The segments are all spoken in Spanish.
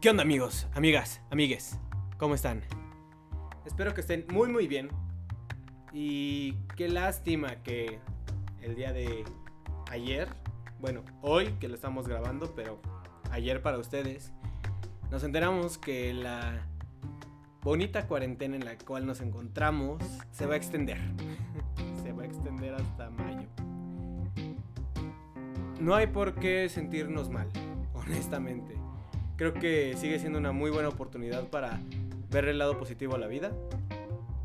¿Qué onda amigos, amigas, amigues? ¿Cómo están? Espero que estén muy muy bien. Y qué lástima que el día de ayer, bueno, hoy que lo estamos grabando, pero ayer para ustedes, nos enteramos que la bonita cuarentena en la cual nos encontramos se va a extender. se va a extender hasta mayo. No hay por qué sentirnos mal, honestamente. Creo que sigue siendo una muy buena oportunidad para ver el lado positivo a la vida,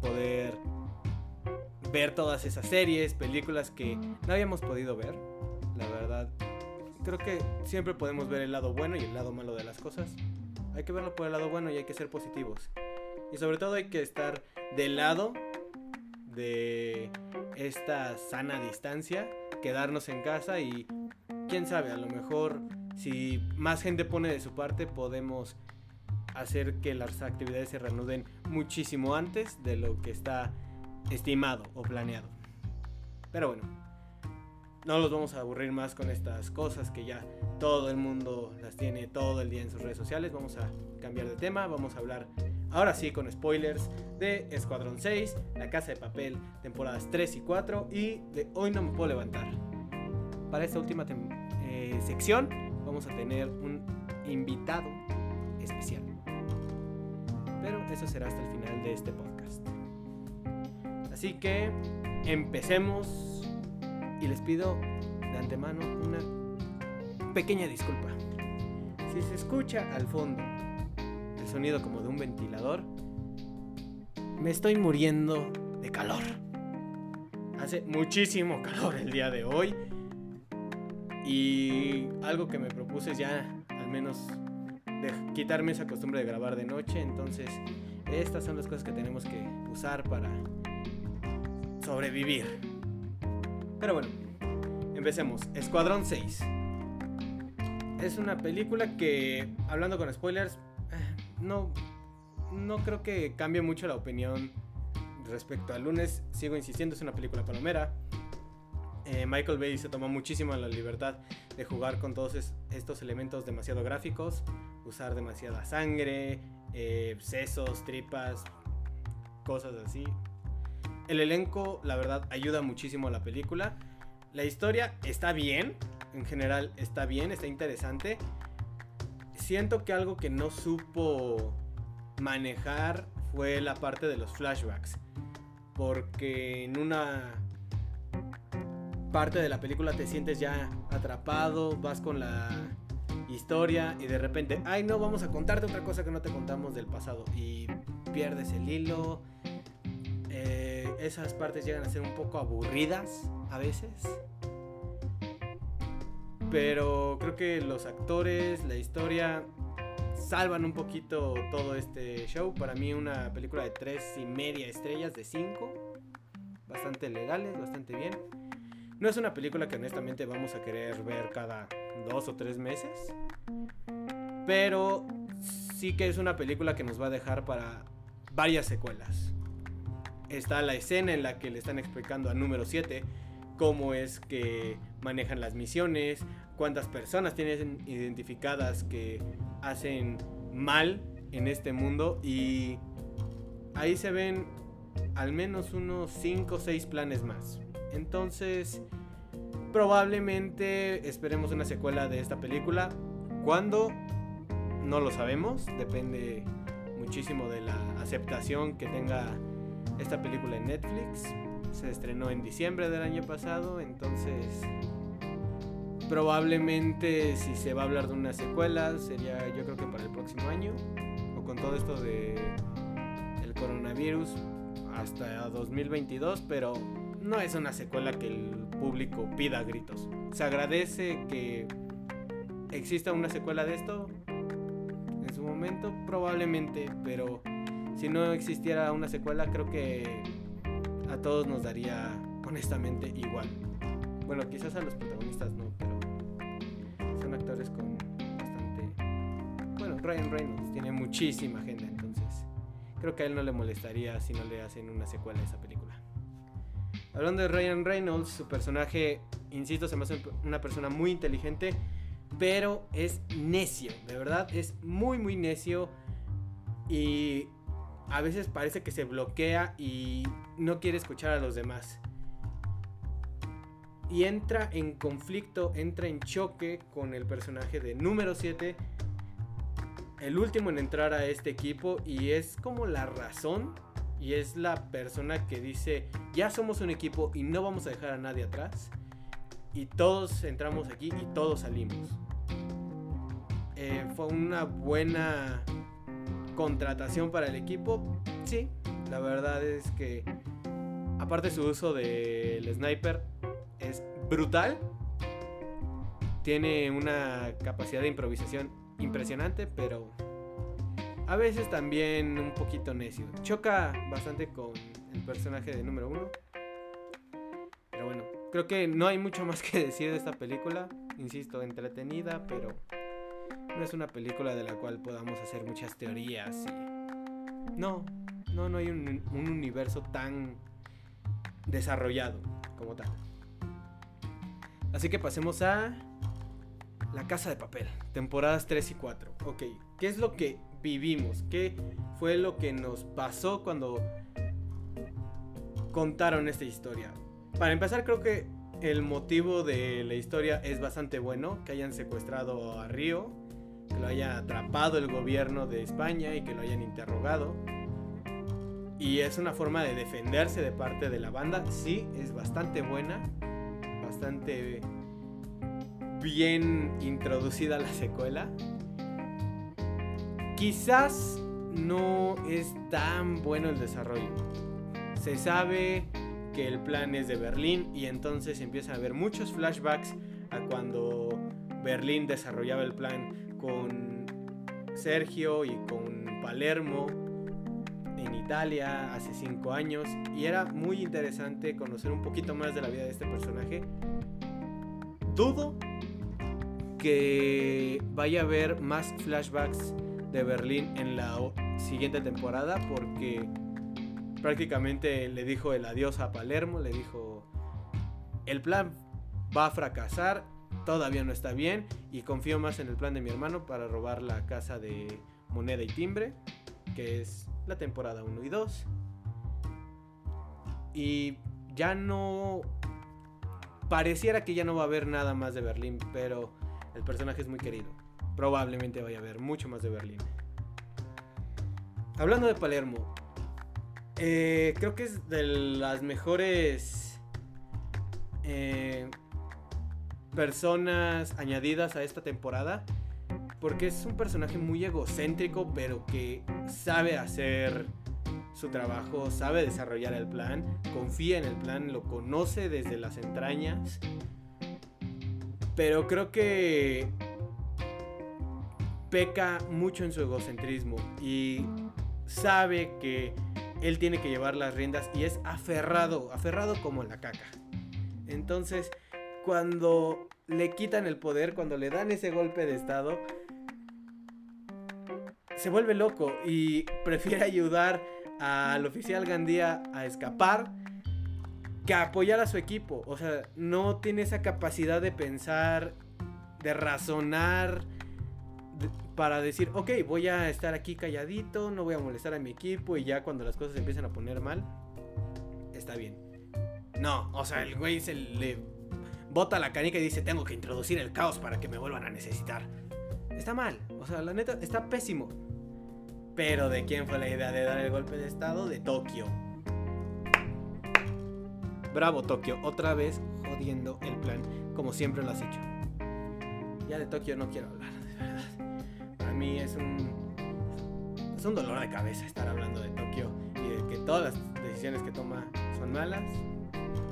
poder ver todas esas series, películas que no habíamos podido ver. La verdad, creo que siempre podemos ver el lado bueno y el lado malo de las cosas. Hay que verlo por el lado bueno y hay que ser positivos. Y sobre todo hay que estar del lado de esta sana distancia, quedarnos en casa y quién sabe, a lo mejor si más gente pone de su parte podemos hacer que las actividades se reanuden muchísimo antes de lo que está estimado o planeado. Pero bueno, no los vamos a aburrir más con estas cosas que ya todo el mundo las tiene todo el día en sus redes sociales. Vamos a cambiar de tema, vamos a hablar ahora sí con spoilers de Escuadrón 6, La Casa de Papel, temporadas 3 y 4 y de Hoy no me puedo levantar. Para esta última eh, sección vamos a tener un invitado especial. Pero eso será hasta el final de este podcast. Así que empecemos y les pido de antemano una pequeña disculpa. Si se escucha al fondo el sonido como de un ventilador, me estoy muriendo de calor. Hace muchísimo calor el día de hoy y algo que me propuse ya al menos de quitarme esa costumbre de grabar de noche. Entonces, estas son las cosas que tenemos que usar para sobrevivir. Pero bueno, empecemos. Escuadrón 6. Es una película que, hablando con spoilers, eh, no, no creo que cambie mucho la opinión respecto al lunes. Sigo insistiendo, es una película palomera. Eh, Michael Bay se tomó muchísimo la libertad de jugar con todos estos elementos demasiado gráficos, usar demasiada sangre, eh, sesos, tripas, cosas así. El elenco, la verdad, ayuda muchísimo a la película. La historia está bien, en general está bien, está interesante. Siento que algo que no supo manejar fue la parte de los flashbacks. Porque en una parte de la película te sientes ya atrapado, vas con la historia y de repente, ay no, vamos a contarte otra cosa que no te contamos del pasado y pierdes el hilo. Eh, esas partes llegan a ser un poco aburridas a veces. Pero creo que los actores, la historia, salvan un poquito todo este show. Para mí una película de tres y media estrellas de cinco. Bastante legales, bastante bien. No es una película que honestamente vamos a querer ver cada dos o tres meses. Pero sí que es una película que nos va a dejar para varias secuelas. Está la escena en la que le están explicando a número 7 cómo es que manejan las misiones, cuántas personas tienen identificadas que hacen mal en este mundo y ahí se ven al menos unos 5 o 6 planes más. Entonces, probablemente esperemos una secuela de esta película. ¿Cuándo? No lo sabemos. Depende muchísimo de la aceptación que tenga esta película en Netflix. Se estrenó en diciembre del año pasado, entonces probablemente si se va a hablar de una secuela sería yo creo que para el próximo año o con todo esto de el coronavirus hasta 2022, pero no es una secuela que el público pida a gritos. Se agradece que exista una secuela de esto en su momento, probablemente, pero si no existiera una secuela, creo que a todos nos daría honestamente igual. Bueno, quizás a los protagonistas no, pero son actores con bastante... Bueno, Ryan Reynolds tiene muchísima agenda, entonces creo que a él no le molestaría si no le hacen una secuela a esa película. Hablando de Ryan Reynolds, su personaje, insisto, se me hace una persona muy inteligente, pero es necio, de verdad, es muy, muy necio y a veces parece que se bloquea y no quiere escuchar a los demás. Y entra en conflicto, entra en choque con el personaje de número 7, el último en entrar a este equipo y es como la razón y es la persona que dice, ya somos un equipo y no vamos a dejar a nadie atrás. Y todos entramos aquí y todos salimos. Eh, fue una buena contratación para el equipo. Sí, la verdad es que aparte su uso del sniper es brutal. Tiene una capacidad de improvisación impresionante, pero a veces también un poquito necio. Choca bastante con el personaje de número uno. Pero bueno, creo que no hay mucho más que decir de esta película. Insisto, entretenida, pero no es una película de la cual podamos hacer muchas teorías. No, no, no hay un, un universo tan desarrollado como tal. Así que pasemos a La Casa de Papel, temporadas 3 y 4. Ok, ¿qué es lo que vivimos? ¿Qué fue lo que nos pasó cuando contaron esta historia? Para empezar, creo que el motivo de la historia es bastante bueno, que hayan secuestrado a Río, que lo haya atrapado el gobierno de España y que lo hayan interrogado. Y es una forma de defenderse de parte de la banda, sí, es bastante buena, bastante bien introducida la secuela. Quizás no es tan bueno el desarrollo. Se sabe que el plan es de Berlín y entonces empieza a haber muchos flashbacks a cuando Berlín desarrollaba el plan con Sergio y con Palermo en Italia hace cinco años y era muy interesante conocer un poquito más de la vida de este personaje. Dudo que vaya a haber más flashbacks de Berlín en la siguiente temporada porque prácticamente le dijo el adiós a Palermo, le dijo el plan va a fracasar, todavía no está bien y confío más en el plan de mi hermano para robar la casa de moneda y timbre, que es la temporada 1 y 2. Y ya no pareciera que ya no va a haber nada más de Berlín, pero el personaje es muy querido probablemente vaya a haber mucho más de Berlín. Hablando de Palermo, eh, creo que es de las mejores eh, personas añadidas a esta temporada. Porque es un personaje muy egocéntrico, pero que sabe hacer su trabajo, sabe desarrollar el plan, confía en el plan, lo conoce desde las entrañas. Pero creo que peca mucho en su egocentrismo y sabe que él tiene que llevar las riendas y es aferrado, aferrado como la caca. Entonces, cuando le quitan el poder, cuando le dan ese golpe de estado, se vuelve loco y prefiere ayudar al oficial Gandía a escapar que apoyar a su equipo. O sea, no tiene esa capacidad de pensar, de razonar, para decir, ok, voy a estar aquí calladito, no voy a molestar a mi equipo y ya cuando las cosas empiezan a poner mal, está bien. No, o sea, el güey se le bota la canica y dice, tengo que introducir el caos para que me vuelvan a necesitar. Está mal, o sea, la neta, está pésimo. Pero ¿de quién fue la idea de dar el golpe de estado? De Tokio. Bravo Tokio, otra vez jodiendo el plan, como siempre lo has hecho. Ya de Tokio no quiero hablar mí es un, es un dolor de cabeza estar hablando de Tokio y de que todas las decisiones que toma son malas.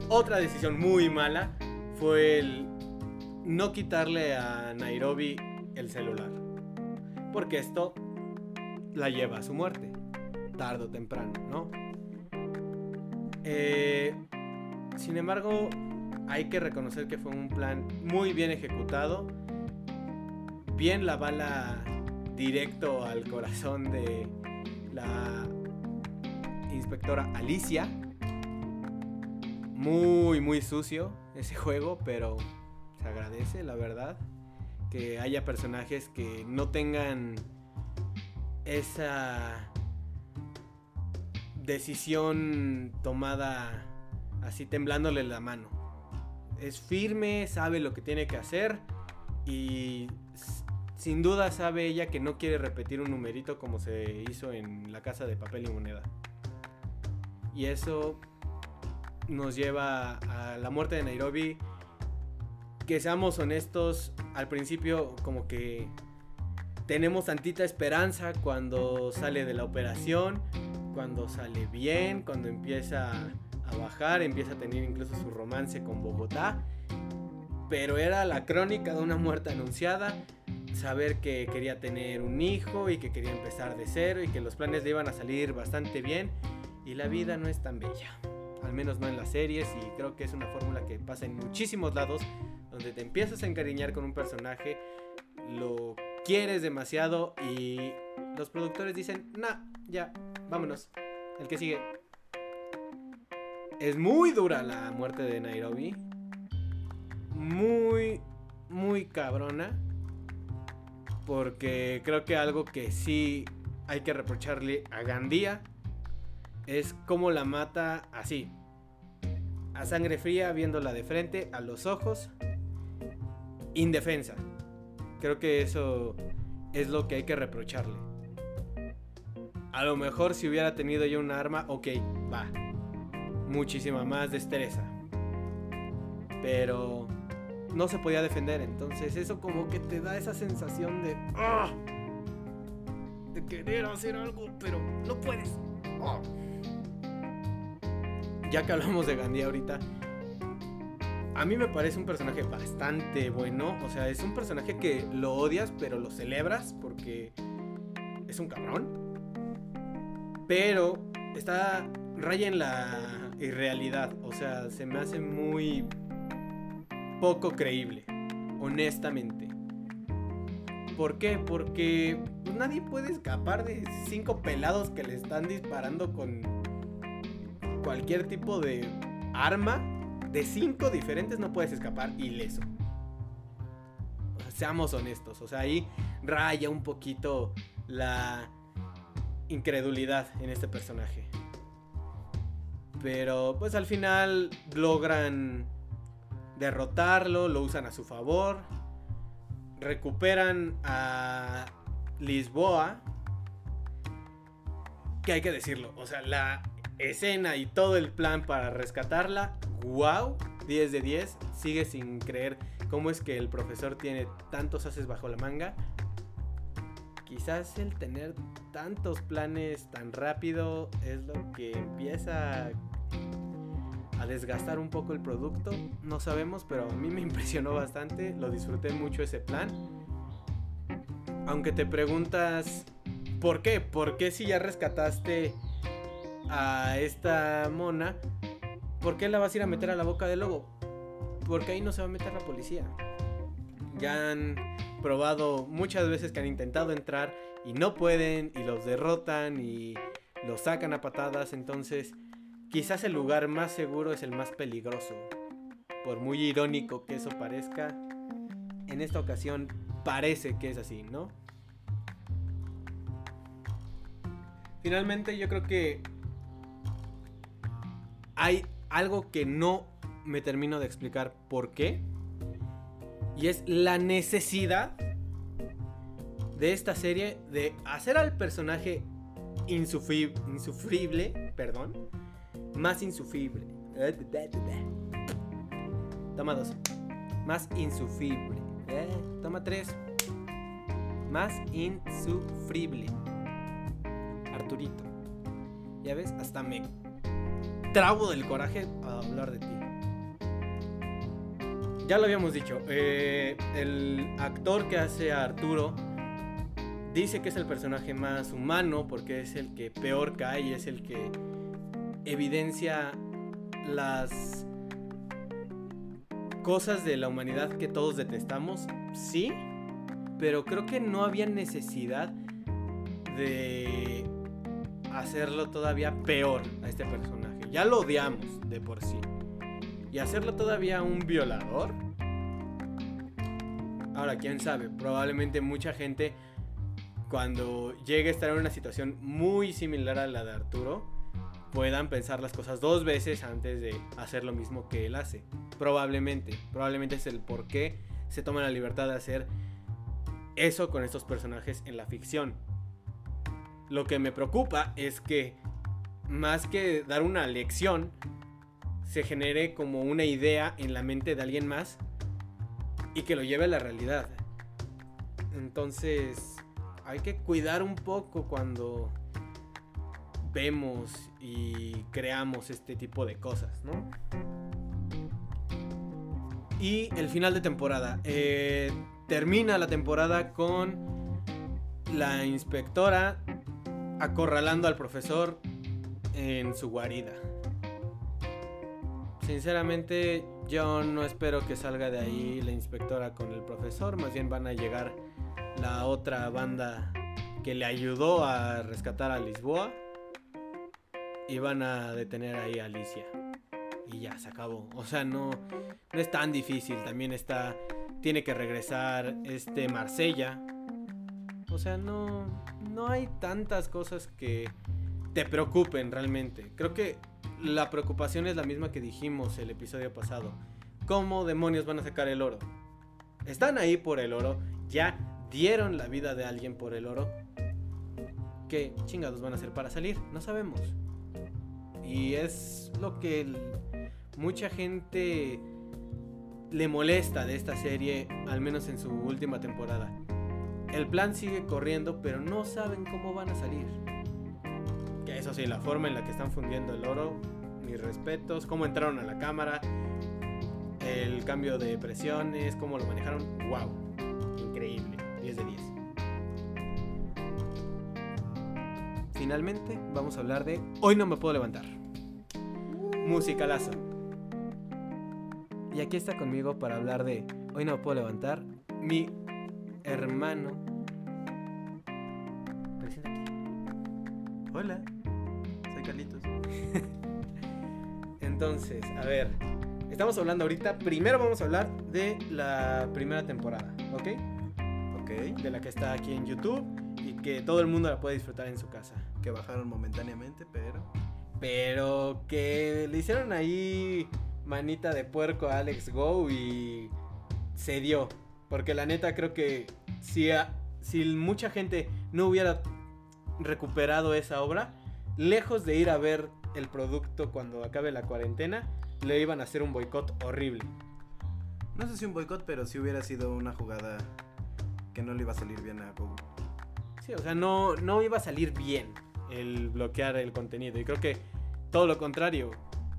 Otra decisión muy mala fue el no quitarle a Nairobi el celular. Porque esto la lleva a su muerte, tarde o temprano, ¿no? Eh, sin embargo, hay que reconocer que fue un plan muy bien ejecutado. Bien la bala directo al corazón de la inspectora Alicia. Muy, muy sucio ese juego, pero se agradece, la verdad. que haya personajes que no tengan esa decisión tomada así temblándole la mano. Es firme, sabe lo que tiene que hacer y sin duda sabe ella que no quiere repetir un numerito como se hizo en la casa de papel y moneda. Y eso nos lleva a la muerte de Nairobi. Que seamos honestos, al principio como que tenemos tantita esperanza cuando sale de la operación, cuando sale bien, cuando empieza a bajar, empieza a tener incluso su romance con Bogotá. Pero era la crónica de una muerte anunciada, saber que quería tener un hijo y que quería empezar de cero y que los planes le iban a salir bastante bien y la vida no es tan bella. Al menos no en las series y creo que es una fórmula que pasa en muchísimos lados donde te empiezas a encariñar con un personaje, lo quieres demasiado y los productores dicen, nah, ya, vámonos, el que sigue. Es muy dura la muerte de Nairobi. Muy, muy cabrona. Porque creo que algo que sí hay que reprocharle a Gandía es cómo la mata así. A sangre fría, viéndola de frente, a los ojos, indefensa. Creo que eso es lo que hay que reprocharle. A lo mejor si hubiera tenido yo un arma, ok, va. Muchísima más destreza. Pero no se podía defender, entonces eso como que te da esa sensación de... ¡ah! De querer hacer algo, pero no puedes. ¡ah! Ya que hablamos de Gandhi ahorita, a mí me parece un personaje bastante bueno. O sea, es un personaje que lo odias, pero lo celebras porque es un cabrón. Pero está raya en la irrealidad. O sea, se me hace muy poco creíble, honestamente. ¿Por qué? Porque pues, nadie puede escapar de cinco pelados que le están disparando con cualquier tipo de arma. De cinco diferentes no puedes escapar ileso. Seamos honestos, o sea, ahí raya un poquito la incredulidad en este personaje. Pero pues al final logran derrotarlo, lo usan a su favor, recuperan a Lisboa, que hay que decirlo, o sea, la escena y todo el plan para rescatarla, wow, 10 de 10, sigue sin creer cómo es que el profesor tiene tantos haces bajo la manga. Quizás el tener tantos planes tan rápido es lo que empieza a desgastar un poco el producto. No sabemos, pero a mí me impresionó bastante. Lo disfruté mucho ese plan. Aunque te preguntas, ¿por qué? ¿Por qué si ya rescataste a esta mona, ¿por qué la vas a ir a meter a la boca del lobo? Porque ahí no se va a meter la policía. Ya han probado muchas veces que han intentado entrar y no pueden y los derrotan y los sacan a patadas. Entonces, quizás el lugar más seguro es el más peligroso. Por muy irónico que eso parezca, en esta ocasión parece que es así, ¿no? Finalmente yo creo que hay algo que no me termino de explicar por qué. Y es la necesidad de esta serie de hacer al personaje insufrible, perdón, más insufrible. Toma dos. Más insufrible. Eh, toma tres. Más insufrible. Arturito. Ya ves, hasta me trago del coraje a hablar de ti. Ya lo habíamos dicho, eh, el actor que hace a Arturo dice que es el personaje más humano porque es el que peor cae y es el que evidencia las cosas de la humanidad que todos detestamos, sí, pero creo que no había necesidad de hacerlo todavía peor a este personaje. Ya lo odiamos de por sí. Y hacerlo todavía un violador. Ahora, quién sabe, probablemente mucha gente cuando llegue a estar en una situación muy similar a la de Arturo, puedan pensar las cosas dos veces antes de hacer lo mismo que él hace. Probablemente, probablemente es el por qué se toma la libertad de hacer eso con estos personajes en la ficción. Lo que me preocupa es que más que dar una lección, se genere como una idea en la mente de alguien más y que lo lleve a la realidad. Entonces, hay que cuidar un poco cuando vemos y creamos este tipo de cosas, ¿no? Y el final de temporada. Eh, termina la temporada con la inspectora acorralando al profesor en su guarida. Sinceramente, yo no espero que salga de ahí la inspectora con el profesor, más bien van a llegar la otra banda que le ayudó a rescatar a Lisboa y van a detener ahí a Alicia. Y ya, se acabó. O sea, no, no es tan difícil. También está, tiene que regresar este Marsella. O sea, no, no hay tantas cosas que te preocupen realmente. Creo que la preocupación es la misma que dijimos el episodio pasado. ¿Cómo demonios van a sacar el oro? Están ahí por el oro, ya dieron la vida de alguien por el oro. ¿Qué chingados van a hacer para salir? No sabemos. Y es lo que mucha gente le molesta de esta serie, al menos en su última temporada. El plan sigue corriendo, pero no saben cómo van a salir. Que eso sí, la forma en la que están fundiendo el oro, mis respetos, cómo entraron a la cámara, el cambio de presiones, cómo lo manejaron, wow 10 de 10. Finalmente, vamos a hablar de Hoy no me puedo levantar. Musicalazo. Y aquí está conmigo para hablar de Hoy no me puedo levantar mi hermano. Hola, soy Carlitos. Entonces, a ver, estamos hablando ahorita, primero vamos a hablar de la primera temporada, ¿ok? de la que está aquí en YouTube y que todo el mundo la puede disfrutar en su casa. Que bajaron momentáneamente, pero... Pero que le hicieron ahí manita de puerco a Alex Go y se dio. Porque la neta creo que si, si mucha gente no hubiera recuperado esa obra, lejos de ir a ver el producto cuando acabe la cuarentena, le iban a hacer un boicot horrible. No sé si un boicot, pero si hubiera sido una jugada que no le iba a salir bien a Google. Sí, o sea, no, no iba a salir bien el bloquear el contenido. Y creo que todo lo contrario.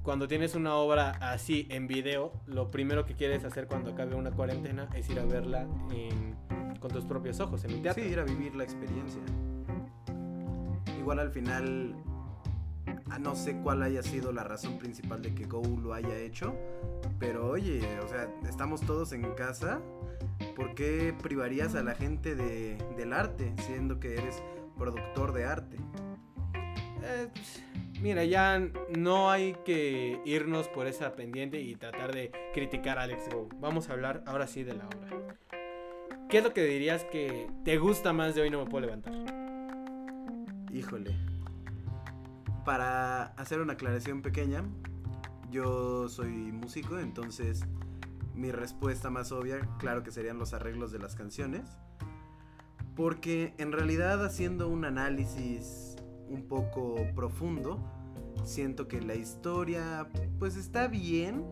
Cuando tienes una obra así en video, lo primero que quieres hacer cuando acabe una cuarentena es ir a verla con tus propios ojos en un teatro. Sí, ir a vivir la experiencia. Igual al final, no sé cuál haya sido la razón principal de que Go lo haya hecho, pero oye, o sea, estamos todos en casa ¿Por qué privarías a la gente de, del arte, siendo que eres productor de arte? Eh, pues, mira, ya no hay que irnos por esa pendiente y tratar de criticar a Alex Go. Vamos a hablar ahora sí de la obra. ¿Qué es lo que dirías que te gusta más de hoy no me puedo levantar? Híjole. Para hacer una aclaración pequeña, yo soy músico, entonces mi respuesta más obvia, claro que serían los arreglos de las canciones. Porque en realidad haciendo un análisis un poco profundo, siento que la historia pues está bien,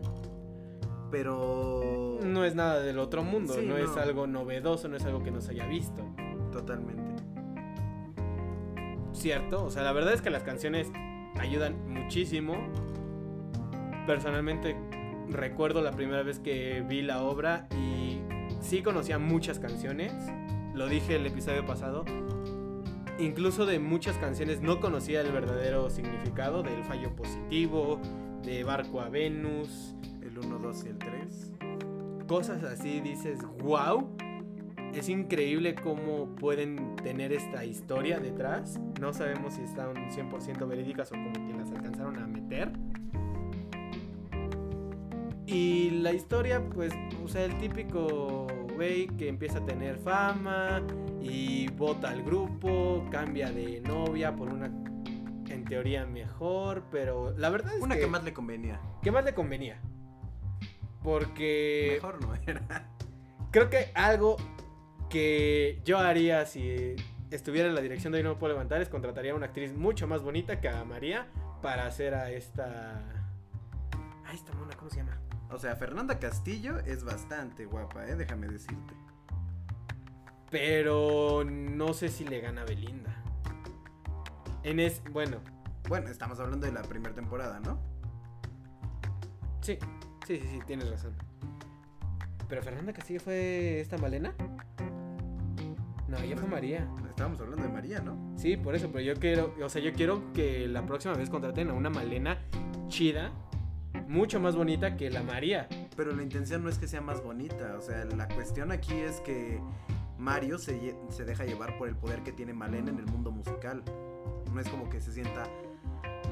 pero... No es nada del otro mundo, no, es algo novedoso, no es algo que no se haya visto. Totalmente. Cierto, o sea, la verdad es que las canciones ayudan muchísimo. Personalmente recuerdo la primera vez que vi la obra y sí conocía muchas canciones, lo dije el episodio pasado, incluso de muchas canciones no conocía el verdadero significado del fallo positivo, de Barco a Venus, el 1, 2 y el 3. Cosas así dices, wow, es increíble cómo pueden tener esta historia detrás. No sabemos si están 100% verídicas o como que las alcanzaron a meter Y la historia, pues, o sea, el típico güey que empieza a tener fama y vota al grupo, cambia de novia por una en teoría mejor, pero la verdad es Una que, que más le convenía. que más le convenía. Porque Mejor no era. creo que algo que yo haría si estuviera en la dirección de Hoy No Puedo Levantar es contrataría a una actriz mucho más bonita que a María para hacer a esta... A esta mona, ¿cómo se llama? O sea, Fernanda Castillo es bastante guapa, ¿eh? Déjame decirte. Pero no sé si le gana a Belinda. En es... Bueno, Bueno, estamos hablando de la primera temporada, ¿no? sí, sí, sí, sí, tienes razón. ¿Pero Fernanda Castillo fue esta Malena? No, ella fue María. Estábamos hablando de María, ¿no? Sí, por eso, pero yo quiero, o sea, yo quiero que la próxima vez contraten a una Malena chida, mucho más bonita que la María. Pero la intención no es que sea más bonita. O sea, la cuestión aquí es que Mario se, se deja llevar por el poder que tiene Malena en el mundo musical. No es como que se sienta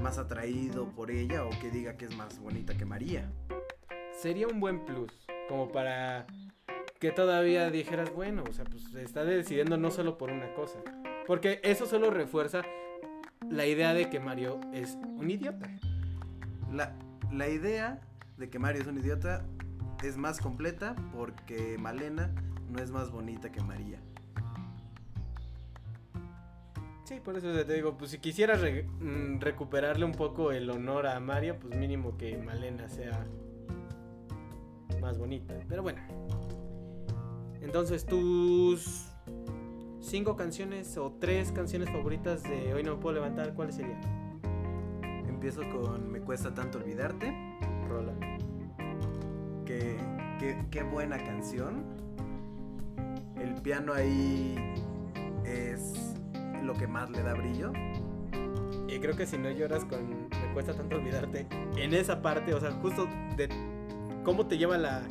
más atraído por ella o que diga que es más bonita que María. Sería un buen plus, como para que todavía dijeras, bueno, o sea, pues se está decidiendo no solo por una cosa. Porque eso solo refuerza la idea de que Mario es un idiota. La, la idea de que Mario es un idiota es más completa porque Malena no es más bonita que María. Sí, por eso te digo, pues si quisieras re- mm, recuperarle un poco el honor a Mario, pues mínimo que Malena sea más bonita. Pero bueno. Entonces, tus cinco canciones o tres canciones favoritas de Hoy no me puedo levantar, ¿cuáles serían? Empiezo con Me cuesta tanto olvidarte. Rola. Qué, qué, qué buena canción. El piano ahí es lo que más le da brillo. Y creo que si no lloras con Me cuesta tanto olvidarte, en esa parte, o sea, justo de cómo te lleva la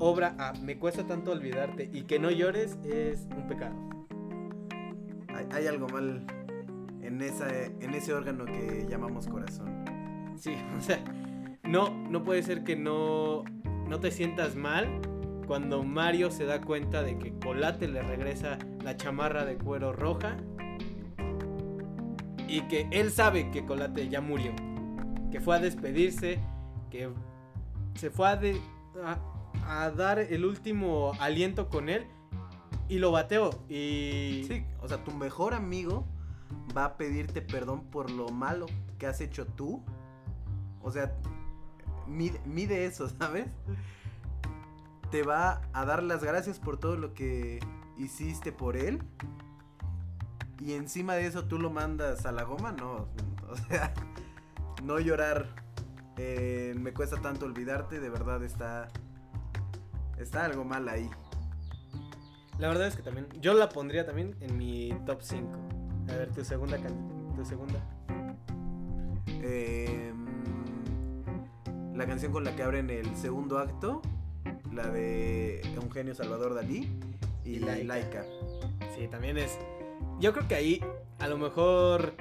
obra a Me cuesta tanto olvidarte y que no llores es un pecado. Hay, hay algo mal en, esa, en ese órgano que llamamos corazón. Sí, o sea, no, no puede ser que no, no te sientas mal cuando Mario se da cuenta de que Colate le regresa la chamarra de cuero roja y que él sabe que Colate ya murió, que fue a despedirse, que se fue a, dar el último aliento con él y lo bateó y Sí, o sea, tu mejor amigo va a pedirte perdón por lo malo que has hecho tú. O sea, mide, mide eso, ¿sabes? Te va a dar las gracias por todo lo que hiciste por él. Y encima de eso tú lo mandas a la goma, no. O sea, no llorar. eh, me cuesta tanto olvidarte, de verdad está. Está algo mal ahí. La verdad es que también. Yo la pondría también en mi top 5. A ver, tu segunda Tu segunda. Eh, la canción con la que abren el segundo acto, la de Eugenio Salvador Dalí y, Y Laika. Laika. Sí, también es. Yo creo que ahí a lo mejor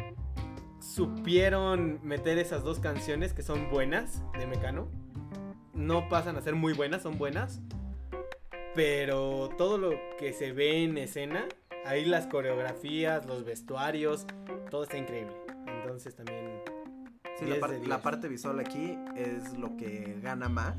supieron meter esas dos canciones que son buenas de Mecano. No pasan a ser muy buenas, son buenas. Pero todo lo que se ve en escena, ahí las coreografías, los vestuarios, todo está increíble. Entonces también. Sí, 10 la, par- de 10. la parte visual aquí es lo que gana más.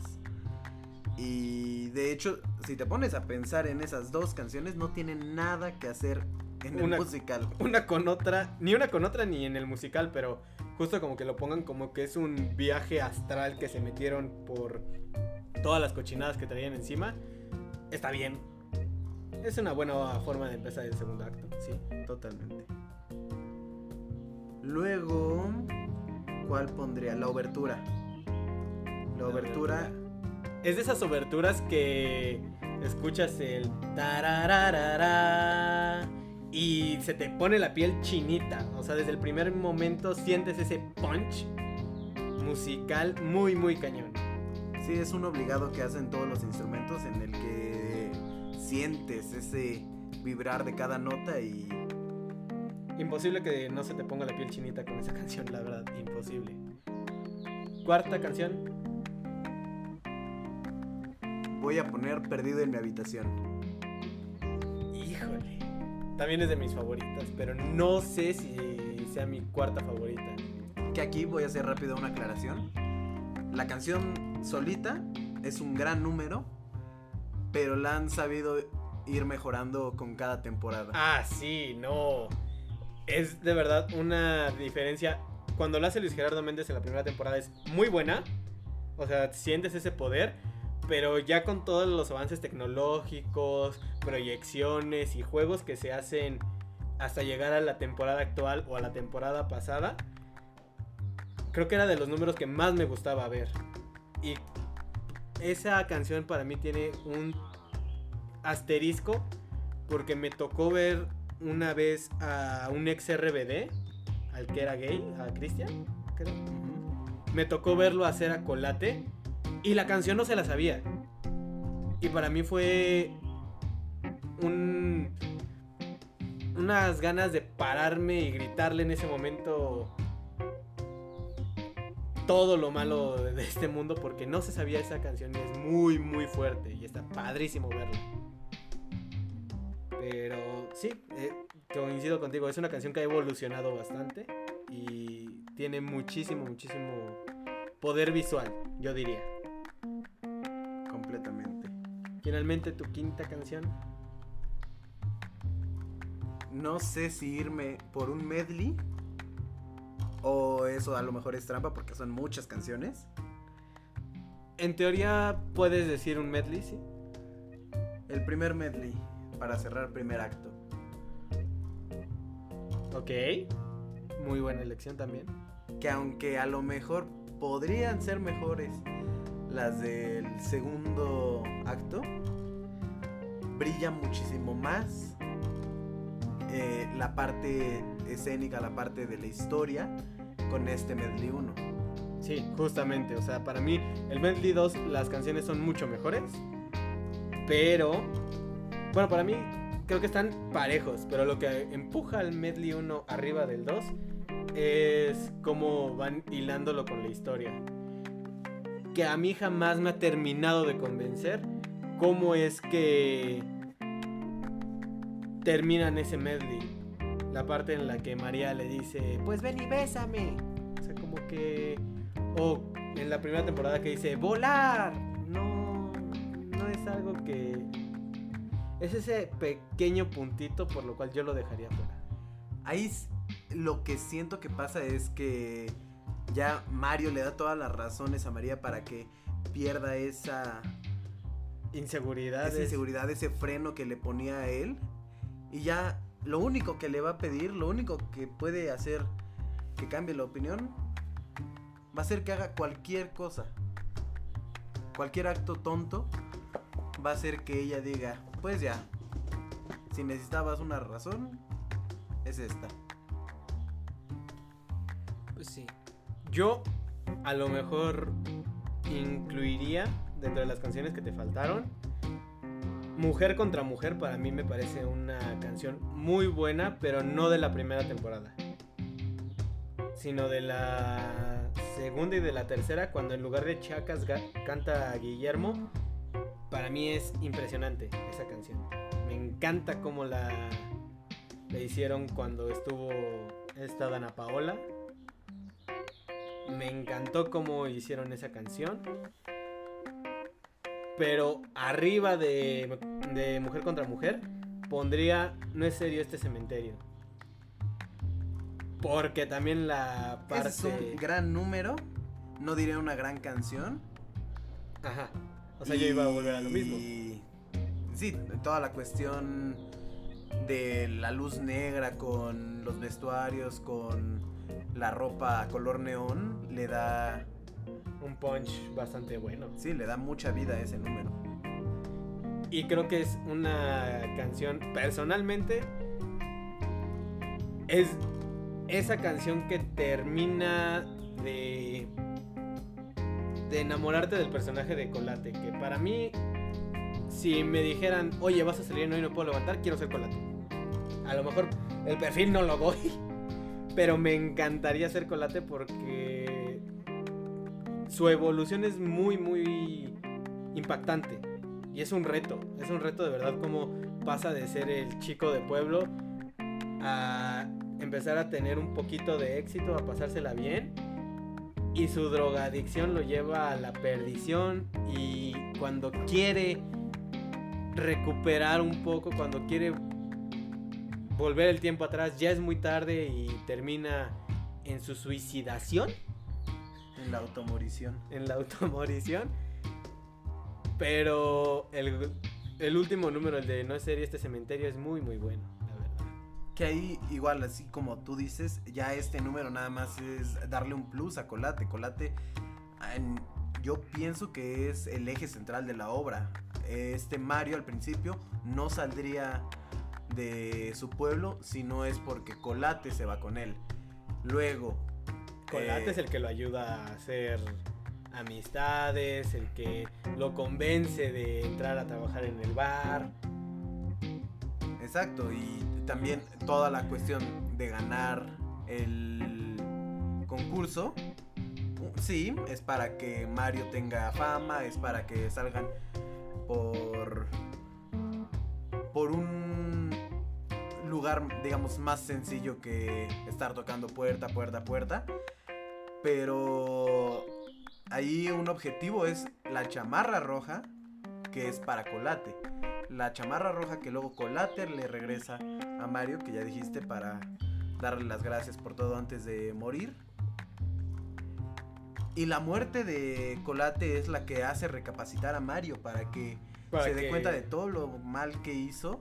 Y de hecho, si te pones a pensar en esas dos canciones, no tienen nada que hacer en Una- el musical. una con otra, ni una con otra ni en el musical, pero justo como que lo pongan como que es un viaje astral que se metieron por todas las cochinadas que traían encima. Está bien. Es una buena forma de empezar el segundo acto, sí. Totalmente. Luego, ¿cuál pondría? La obertura. La obertura Es de esas oberturas que escuchas el tarararara y se te pone la piel chinita. O sea, desde el primer momento sientes ese punch musical muy, muy cañón. Sí, es un obligado que hacen todos los instrumentos en el que sientes ese vibrar de cada nota y Imposible que no se te ponga la piel chinita con esa canción, la verdad, imposible. Cuarta canción. voy a poner Perdido en mi habitación. Híjole. También es de mis favoritas, pero no sé si sea mi cuarta favorita. Que aquí voy a hacer rápido una aclaración. La canción solita es un gran número, pero la han sabido ir mejorando con cada temporada. Ah, sí, no. Es de verdad una diferencia. Cuando la hace Luis Gerardo Méndez en la primera temporada es muy buena. O sea, sientes ese poder. Pero ya con todos los avances tecnológicos, proyecciones y juegos que se hacen hasta llegar a la temporada actual o a la temporada pasada, creo que era de los números que más me gustaba ver. Y esa canción para mí tiene un asterisco porque me tocó ver una vez a un ex RBD, al que era gay, a Cristian, Me tocó verlo hacer a Colate y la canción no se la sabía. Y para mí fue un unas ganas de pararme y gritarle en ese momento todo lo malo de este mundo porque no se sabía esa canción y es muy muy fuerte y está padrísimo verla. Pero sí, eh, coincido contigo, es una canción que ha evolucionado bastante y tiene muchísimo, muchísimo poder visual, yo diría. Completamente. Finalmente tu quinta canción. No sé si irme por un medley o eso a lo mejor es trampa porque son muchas canciones. En teoría puedes decir un medley, sí. El primer medley para cerrar primer acto. Ok. Muy buena elección también. Que aunque a lo mejor podrían ser mejores las del segundo acto, brilla muchísimo más eh, la parte escénica, la parte de la historia con este medley 1. Sí, justamente, o sea, para mí el medley 2 las canciones son mucho mejores, pero bueno, para mí creo que están parejos, pero lo que empuja al medley 1 arriba del 2 es cómo van hilándolo con la historia. Que a mí jamás me ha terminado de convencer cómo es que terminan ese medley. La parte en la que María le dice, pues ven y bésame. O sea, como que... O en la primera temporada que dice, volar. No, no es algo que es ese pequeño puntito por lo cual yo lo dejaría fuera. Ahí lo que siento que pasa es que ya Mario le da todas las razones a María para que pierda esa inseguridad. Esa inseguridad, ese freno que le ponía a él. Y ya lo único que le va a pedir, lo único que puede hacer que cambie la opinión, va a ser que haga cualquier cosa. Cualquier acto tonto va a ser que ella diga, pues ya, si necesitabas una razón, es esta. Pues sí. Yo a lo mejor incluiría dentro de las canciones que te faltaron. Mujer contra Mujer para mí me parece una canción muy buena, pero no de la primera temporada. Sino de la segunda y de la tercera, cuando en lugar de Chacas canta Guillermo, para mí es impresionante esa canción. Me encanta cómo la, la hicieron cuando estuvo esta Dana Paola. Me encantó cómo hicieron esa canción. Pero arriba de, de Mujer contra Mujer pondría No es serio este cementerio. Porque también la parte. Es un gran número. No diré una gran canción. Ajá. O sea, yo iba a volver a lo mismo. Sí, toda la cuestión de la luz negra con los vestuarios, con la ropa color neón, le da un punch bastante bueno. Sí, le da mucha vida a ese número. Y creo que es una canción, personalmente, es esa canción que termina de de enamorarte del personaje de Colate. Que para mí, si me dijeran, oye, vas a salir y no puedo levantar, quiero ser Colate. A lo mejor el perfil no lo voy, pero me encantaría ser Colate porque su evolución es muy, muy impactante. Y es un reto, es un reto de verdad como pasa de ser el chico de pueblo a empezar a tener un poquito de éxito, a pasársela bien. Y su drogadicción lo lleva a la perdición y cuando quiere recuperar un poco, cuando quiere volver el tiempo atrás, ya es muy tarde y termina en su suicidación. En la automorición. En la automorición. Pero el, el último número, el de No es serie este cementerio, es muy, muy bueno. Que ahí, igual, así como tú dices, ya este número nada más es darle un plus a Colate. Colate, en- yo pienso que es el eje central de la obra. Este Mario al principio no saldría de su pueblo si no es porque Colate se va con él. Luego. Colate eh, es el que lo ayuda a hacer amistades, el que lo convence de entrar a trabajar en el bar. Exacto, y también toda la cuestión de ganar el concurso. Sí, es para que Mario tenga fama, es para que salgan por por un lugar, digamos, más sencillo que estar tocando puerta, puerta, puerta. Pero ahí un objetivo es la chamarra roja, que es para Colate la chamarra roja que luego Colater le regresa a Mario, que ya dijiste, para darle las gracias por todo antes de morir. Y la muerte de Colate es la que hace recapacitar a Mario para que Para se dé cuenta de todo lo mal que hizo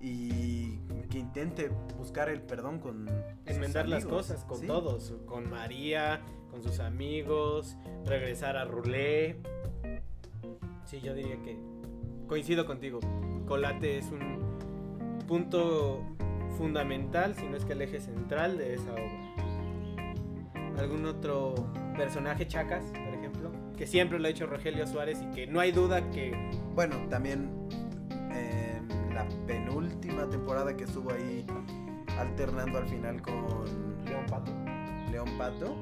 y que intente buscar el perdón con sus Enmendar las cosas con Sí. todos, con María, con sus amigos, regresar a Rulé. Sí, yo diría que coincido contigo. Colate es un punto fundamental, si no es que el eje central de esa obra. ¿Algún otro personaje, Chacas, por ejemplo? Que siempre lo ha hecho Rogelio Suárez y que no hay duda que Bueno, también en la penúltima temporada que estuvo ahí alternando al final con León Pato. León Pato.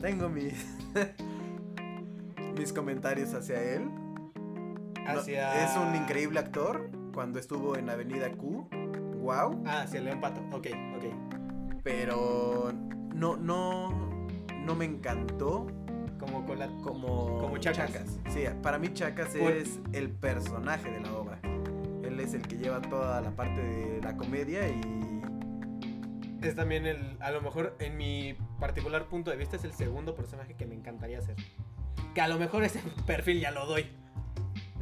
Tengo mis mis comentarios hacia él. No, Hacia... es un increíble actor. Cuando estuvo en Avenida Q, wow. Ah, hacia León Pato, ok, ok. Pero no, no, no me encantó Como Colate. como, Como Chacas. Sí, para mí Chacas Por- es el personaje de la obra. Él es el que lleva toda la parte de la comedia y Es también el, a lo mejor en mi particular punto de vista es el segundo personaje que me encantaría hacer. Que a lo mejor ese perfil ya lo doy.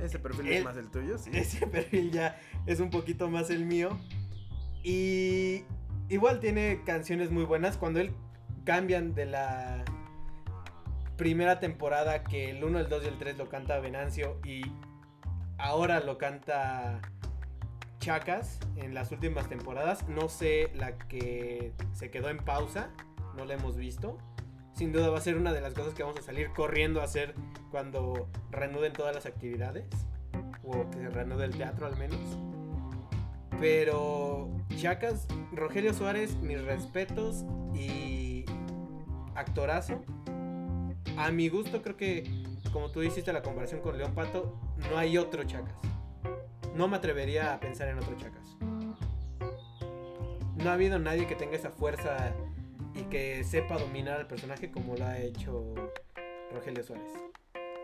ese perfil es más el tuyo, sí. Ese perfil ya es un poquito más el mío. Y igual tiene canciones muy buenas. Cuando él cambian de la primera temporada que el 1, el 2 y el 3 lo canta Venancio y ahora lo canta Chacas en las últimas temporadas. No sé la que se quedó en pausa, no la hemos visto. Sin duda va a ser una de las cosas que vamos a salir corriendo a hacer cuando reanuden todas las actividades. O que se reanude el teatro al menos. Pero Chacas, Rogelio Suárez, mis respetos y actorazo. A mi gusto creo que, como tú hiciste la comparación con León Pato, no hay otro Chacas. No me atrevería a pensar en otro Chacas. No ha habido nadie que tenga esa fuerza y que sepa dominar al personaje como lo ha hecho Rogelio Suárez.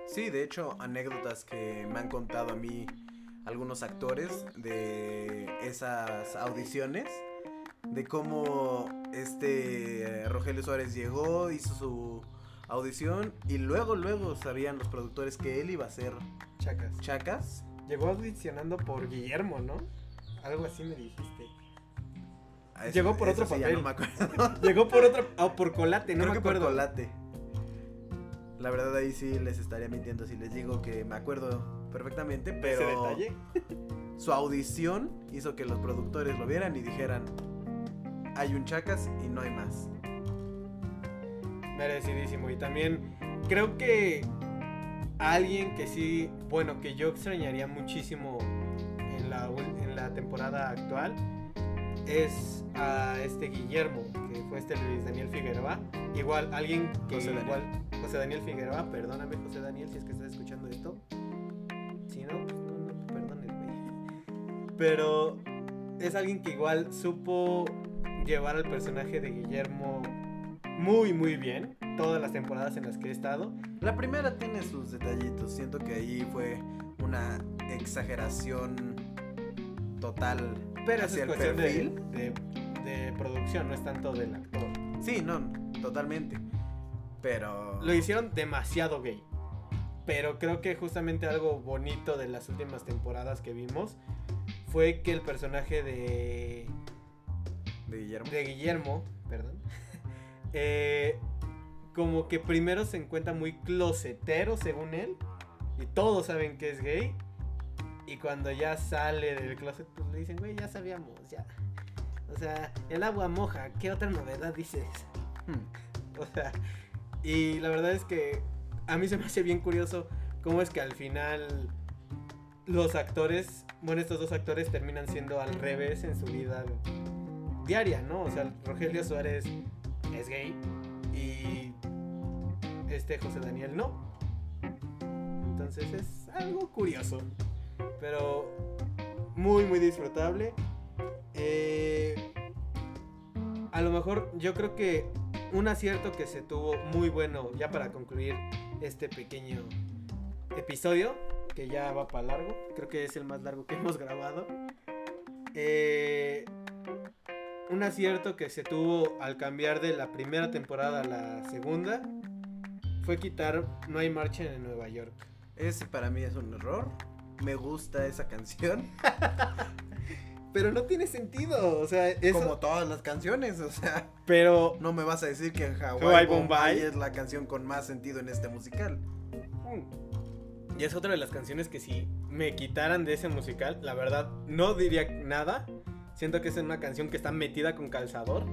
Sí, de hecho, anécdotas que me han contado a mí algunos actores de esas audiciones, de cómo este Rogelio Suárez llegó, hizo su audición y luego, luego sabían los productores que él iba a ser Chacas. Chacas. Llegó audicionando por Guillermo, ¿no? Algo así me dijiste. Eso- Llegó por otro sí ya papel. no me acuerdo. Llegó por otro. O por Colate, no Creo me que por acuerdo. Colate. La verdad ahí sí les estaría mintiendo si les digo que me acuerdo perfectamente, Ese pero detalle. su audición hizo que los productores lo vieran y dijeran, hay un Chacas y no hay más. Merecidísimo. Y también creo que alguien que sí, bueno, que yo extrañaría muchísimo en la, en la temporada actual es a este Guillermo, que fue este Luis Daniel Figueroa. Igual, alguien que José Daniel. igual, José Daniel Figueroa, perdóname José Daniel si es que estás escuchando esto. no, pues no, no, perdones, güey. Pero es alguien que igual supo llevar al personaje de Guillermo muy, muy bien. Todas las temporadas en las que he estado. La primera tiene sus detallitos. Siento que ahí fue una exageración total Pero hacia es el cuestión de, perfil. de, de producción, no es tanto del actor. Sí, no, totalmente. Pero. Lo hicieron demasiado gay. Pero creo que justamente algo bonito de las últimas temporadas que vimos fue que el personaje de, De Guillermo. de Guillermo, perdón, eh, como que primero se encuentra muy closetero según él y todos saben que es gay y cuando ya sale del closet pues le dicen, güey, ya sabíamos, ya. O sea, el agua moja, ¿qué otra novedad dices? Hmm. O sea, y la verdad es que a mí se me hace bien curioso cómo es que al final los actores, bueno, estos dos actores terminan siendo al revés en su vida diaria, ¿no? O sea, Rogelio Suárez es gay y este José Daniel no. Entonces es algo curioso, pero muy, muy disfrutable. Eh, a lo mejor yo creo que un acierto que se tuvo muy bueno ya para concluir este pequeño episodio que ya va para largo creo que es el más largo que hemos grabado Eh, un acierto que se tuvo al cambiar de la primera temporada a la segunda fue quitar no hay marcha en Nueva York Ese para mí es un error. Me gusta esa canción. pero no tiene sentido o sea eso Como todas las canciones. O sea, pero no me vas a decir que Hawaii, Hawaii Bombay Bombay. es la canción con más sentido en este musical. Y es otra de las canciones que si me quitaran de ese musical, la verdad no diría nada. Siento que es una canción que está metida con calzador,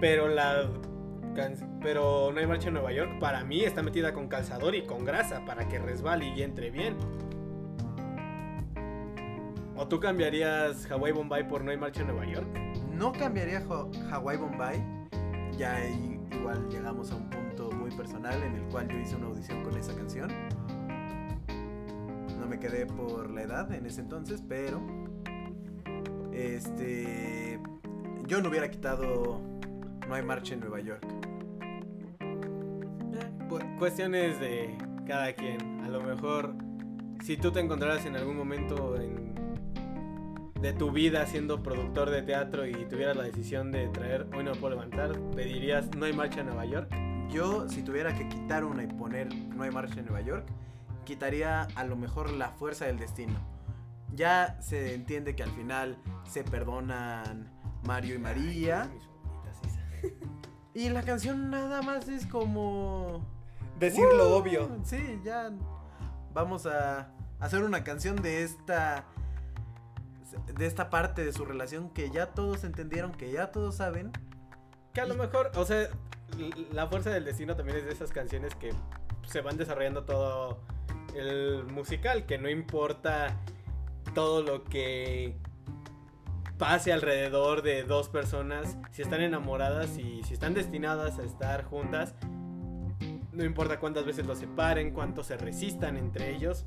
pero la can- pero No hay marcha en Nueva York para mí está metida con calzador y con grasa para que resbale y entre bien. ¿O tú cambiarías Hawaii Bombay por No hay marcha en Nueva York? No cambiaría Ha- Hawaii Bombay. Ya ahí igual llegamos a un punto muy personal en el cual yo hice una audición con esa canción. No me quedé por la edad en ese entonces, pero este yo no hubiera quitado No hay marcha en Nueva York. Cu- cuestiones de cada quien. A lo mejor, si tú te encontraras en algún momento en- de tu vida siendo productor de teatro y tuvieras la decisión de traer Hoy no puedo levantar, pedirías No hay marcha en Nueva York. Yo, si tuviera que quitar una y poner No hay marcha en Nueva York, quitaría a lo mejor la fuerza del destino. Ya se entiende que al final se perdonan Mario y María. Y la canción nada más es como... Decir lo Uh, obvio. Sí, ya vamos a hacer una canción de esta... De esta parte de su relación que ya todos entendieron, que ya todos saben. Que a lo mejor, o sea, la fuerza del destino también es de esas canciones que se van desarrollando todo el musical, que no importa todo lo que pase alrededor de dos personas, si están enamoradas y si están destinadas a estar juntas, no importa cuántas veces los separen, cuánto se resistan entre ellos,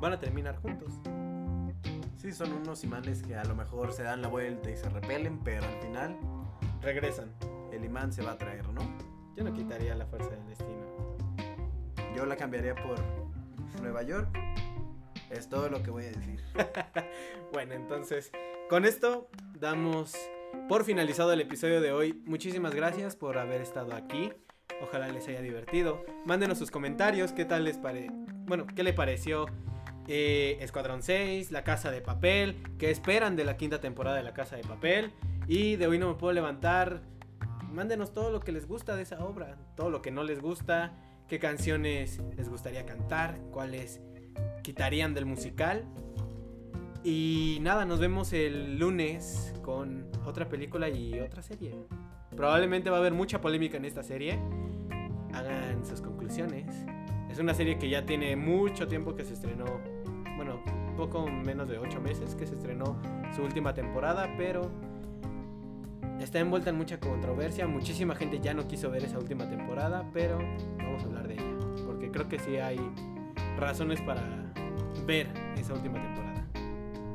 van a terminar juntos. Sí, son unos imanes que a lo mejor se dan la vuelta y se repelen, pero al final Regresan. el imán se va a traer, ¿no? Yo no quitaría la fuerza del destino. Yo la cambiaría por Nueva York. Es todo lo que voy a decir. Bueno, entonces, con esto damos por finalizado el episodio de hoy. Muchísimas gracias por haber estado aquí. Ojalá les haya divertido. Mándenos sus comentarios, qué tal les pare... Bueno, qué le pareció eh, Escuadrón 6, La Casa de Papel, qué esperan de la quinta temporada de La Casa de Papel. Y de hoy no me puedo levantar. Mándenos todo lo que les gusta de esa obra, todo lo que no les gusta, qué canciones les gustaría cantar, cuáles quitarían del musical. Y nada, nos vemos el lunes con otra película y otra serie. Probablemente va a haber mucha polémica en esta serie. Hagan sus conclusiones. Es una serie que ya tiene mucho tiempo que se estrenó. Bueno, poco menos de 8 meses que se estrenó su última temporada, pero está envuelta en mucha controversia. Muchísima gente ya no quiso ver esa última temporada, pero vamos a hablar de ella. Porque creo que sí hay razones para ver esa última temporada.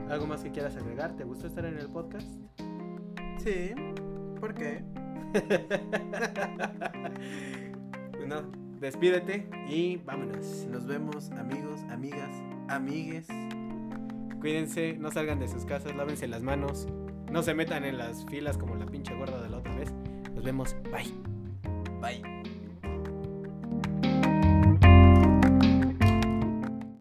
¿Algo más que quieras agregar? ¿Te gustó estar en el podcast? Sí, ¿por qué? bueno, despídete y vámonos. Nos vemos, amigos, amigas, amigues. Cuídense, no salgan de sus casas, lávense las manos, no se metan en las filas como la pinche gorda de la otra vez. Nos vemos, bye. Bye.